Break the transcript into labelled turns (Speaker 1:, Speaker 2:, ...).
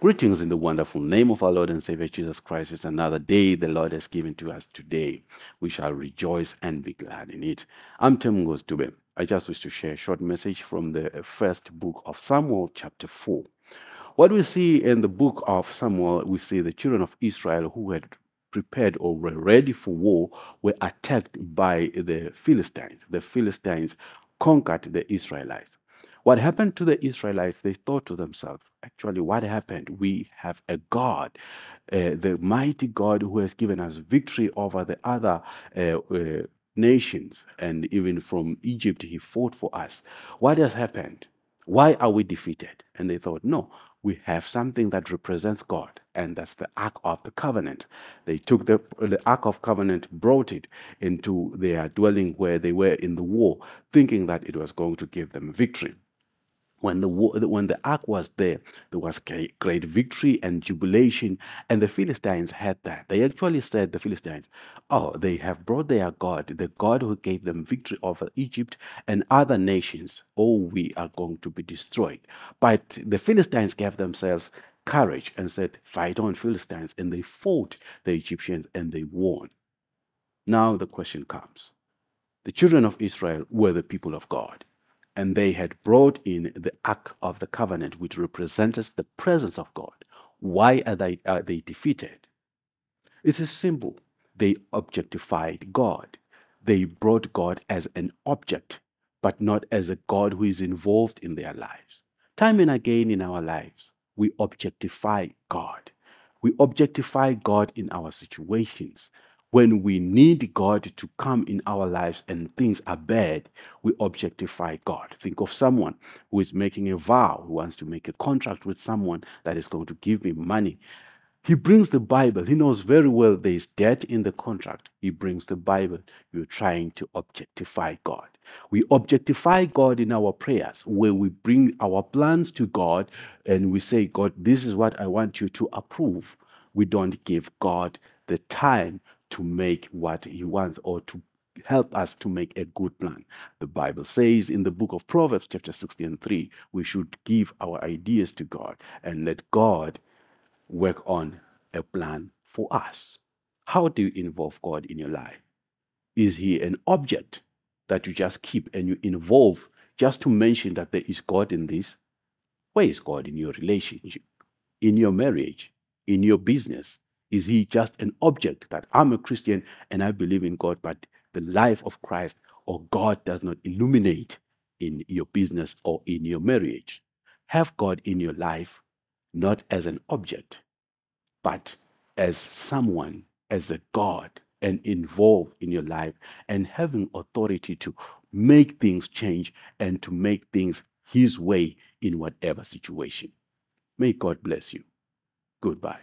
Speaker 1: Greetings in the wonderful name of our Lord and Savior Jesus Christ. It's another day the Lord has given to us today. We shall rejoice and be glad in it. I'm Tim Dube. I just wish to share a short message from the first book of Samuel, chapter 4. What we see in the book of Samuel, we see the children of Israel who had prepared or were ready for war were attacked by the Philistines. The Philistines conquered the Israelites. What happened to the Israelites? They thought to themselves, actually, what happened? We have a God, uh, the mighty God who has given us victory over the other uh, uh, nations, and even from Egypt, he fought for us. What has happened? Why are we defeated? And they thought, no, we have something that represents God, and that's the Ark of the Covenant. They took the, the Ark of Covenant, brought it into their dwelling where they were in the war, thinking that it was going to give them victory when the when the ark was there, there was great victory and jubilation, and the Philistines had that. They actually said the Philistines, "Oh, they have brought their God, the God who gave them victory over Egypt and other nations. Oh, we are going to be destroyed." But the Philistines gave themselves courage and said, "Fight on, Philistines!" And they fought the Egyptians and they won. Now the question comes: the children of Israel were the people of God and they had brought in the Ark of the Covenant, which represented the presence of God. Why are they, are they defeated? It is simple. They objectified God. They brought God as an object, but not as a God who is involved in their lives. Time and again in our lives, we objectify God. We objectify God in our situations. When we need God to come in our lives and things are bad, we objectify God. Think of someone who is making a vow, who wants to make a contract with someone that is going to give him money. He brings the Bible. He knows very well there is debt in the contract. He brings the Bible. You're trying to objectify God. We objectify God in our prayers, where we bring our plans to God and we say, God, this is what I want you to approve. We don't give God the time to make what he wants or to help us to make a good plan. The Bible says in the book of Proverbs, chapter 16 and 3, we should give our ideas to God and let God work on a plan for us. How do you involve God in your life? Is he an object that you just keep and you involve just to mention that there is God in this? Where is God in your relationship, in your marriage, in your business, is he just an object that I'm a Christian and I believe in God, but the life of Christ or God does not illuminate in your business or in your marriage? Have God in your life not as an object, but as someone, as a God, and involved in your life and having authority to make things change and to make things His way in whatever situation. May God bless you. Goodbye.